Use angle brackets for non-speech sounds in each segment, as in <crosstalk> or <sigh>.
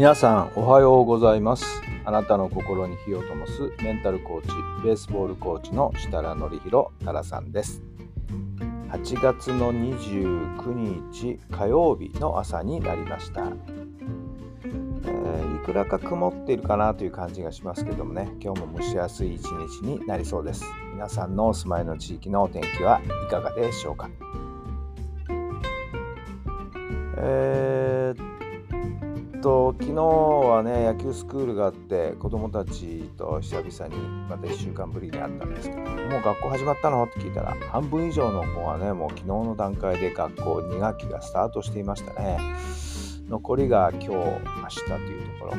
皆さんおはようございます。あなたの心に火を灯すメンタルコーチベースボールコーチの設楽範弘太良さんです。8月の29日火曜日の朝になりました、えーいくらか曇っているかなという感じがしますけどもね。今日も蒸し暑い一日になりそうです。皆さんのお住まいの地域のお天気はいかがでしょうか。えーっと昨日はね野球スクールがあって子供たちと久々にまた1週間ぶりに会ったんですけどもう学校始まったの？って聞いたら半分以上の子はねもう昨日の段階で学校2学期がスタートしていましたね。残りが今日明日というところ。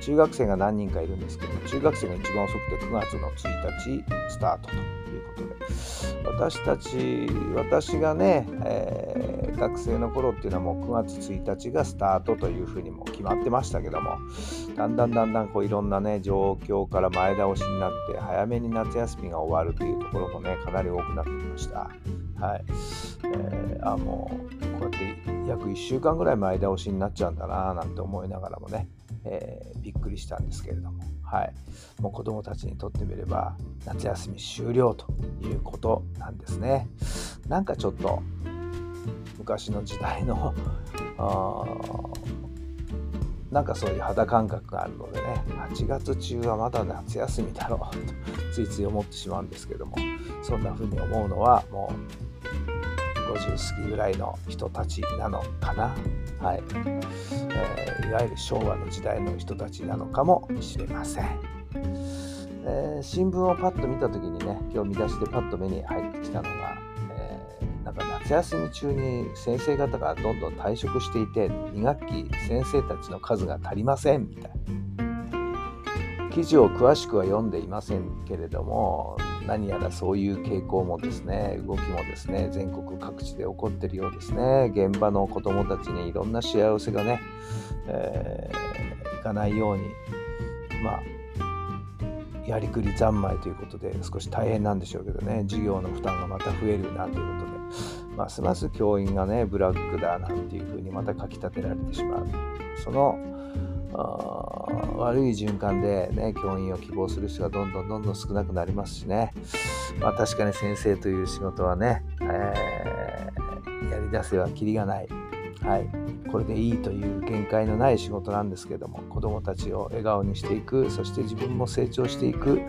中学生が何人かいるんですけど中学生が一番遅くて9月の1日スタートと。ことで。私たち私がね、えー学生の頃っていうのはもう9月1日がスタートというふうにも決まってましたけどもだんだんだんだんこういろんなね状況から前倒しになって早めに夏休みが終わるというところもねかなり多くなってきました。はい、えーあもうこうやって約1週間ぐらい前倒しになっちゃうんだななんて思いながらもね、えーびっくりしたんですけれども。はい。もう子供たちにとってみれば夏休み終了ということなんですね。なんかちょっと昔の時代の <laughs> あなんかそういう肌感覚があるのでね8月中はまだ夏休みだろうとついつい思ってしまうんですけどもそんな風に思うのはもう50過ぎぐらいの人たちなのかな。はい、えーいわゆる昭和の時代の人たちなのかもしれません、えー新聞をパッと見た時にね今日見出しでパッと目に入ってきたのが、えーなんか夏休み中に先生方がどんどん退職していて2学期先生たちの数が足りませんみたいな。記事を詳しくは読んでいませんけれども何やらそういう傾向もですね動きもですね全国各地で起こってるようですね。現場の子どもたちにいろんな幸せがね、えーいかないようにまあやりくり三昧ということで少し大変なんでしょうけどね。授業の負担がまた増えるなということで。ますます教員がねブラックだなんていうふうにまた書き立てられてしまう。その悪い循環でね教員を希望する人がどんどんどんどん少なくなりますしね。まあ確かに先生という仕事はね、えーやり出せばきりがない。はい、これでいいという限界のない仕事なんですけども子どもたちを笑顔にしていく。そして自分も成長していく。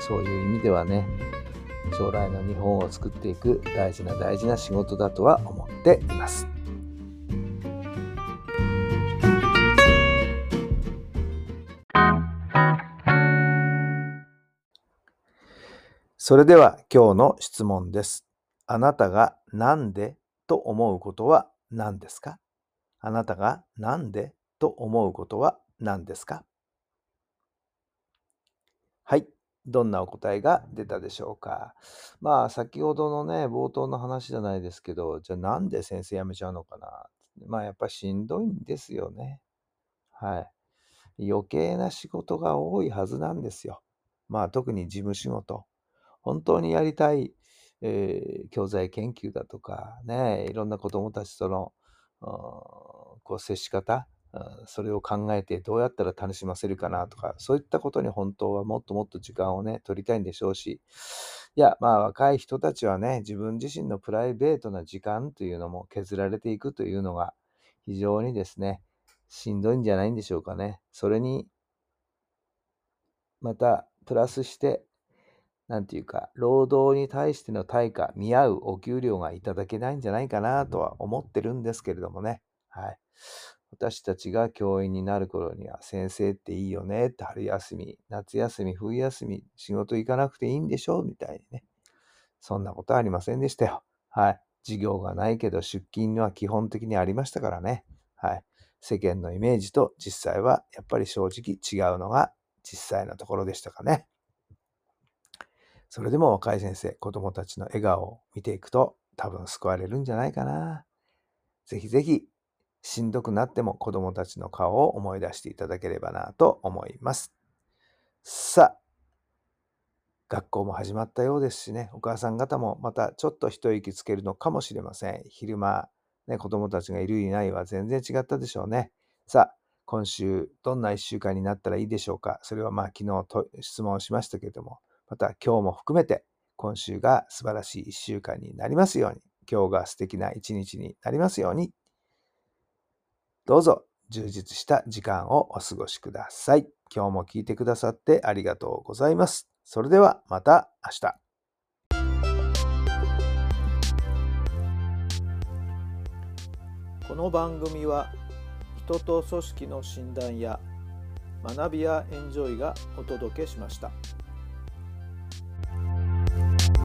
そういう意味ではね将来の日本を作っていく大事な大事な仕事だとは思っています。それでは今日の質問です。あなたがなんでと思うことは何ですか？あなたがなんでと思うことは何ですか？はい。どんなお答えが出たでしょうか？まあ、先ほどのね、冒頭の話じゃないですけど、じゃあなんで先生辞めちゃうのかな？まあ、やっぱしんどいんですよね。はい。余計な仕事が多いはずなんですよ。まあ、特に事務仕事。本当にやりたい、えー教材研究だとか、ね、いろんな子どもたちとの、こう接し方、それを考えてどうやったら楽しませるかなとか、そういったことに本当はもっともっと時間をね、取りたいんでしょうし、いや、まあ若い人たちはね、自分自身のプライベートな時間というのも削られていくというのが非常にですね、しんどいんじゃないんでしょうかね。それに、またプラスして、なんていうか、労働に対しての対価、見合うお給料がいただけないんじゃないかなとは思ってるんですけれどもね。はい。私たちが教員になる頃には、先生っていいよねって、春休み、夏休み、冬休み、仕事行かなくていいんでしょみたいにね。そんなことはありませんでしたよ。はい。授業がないけど出勤は基本的にありましたからね。はい。世間のイメージと実際はやっぱり正直違うのが実際のところでしたかね。それでも若い先生、子供たちの笑顔を見ていくと多分救われるんじゃないかな。ぜひぜひしんどくなっても子供たちの顔を思い出していただければなと思います。さあ、学校も始まったようですしね、お母さん方もまたちょっと一息つけるのかもしれません。昼間、ね、子供たちがいるいないは全然違ったでしょうね。さあ、今週どんな一週間になったらいいでしょうか。それはまあ昨日質問しましたけれども、また今日も含めて今週が素晴らしい一週間になりますように、今日が素敵な一日になりますように、どうぞ充実した時間をお過ごしください。今日も聞いてくださってありがとうございます。それではまた明日。この番組は人と組織の診断や学びやエンジョイがお届けしました。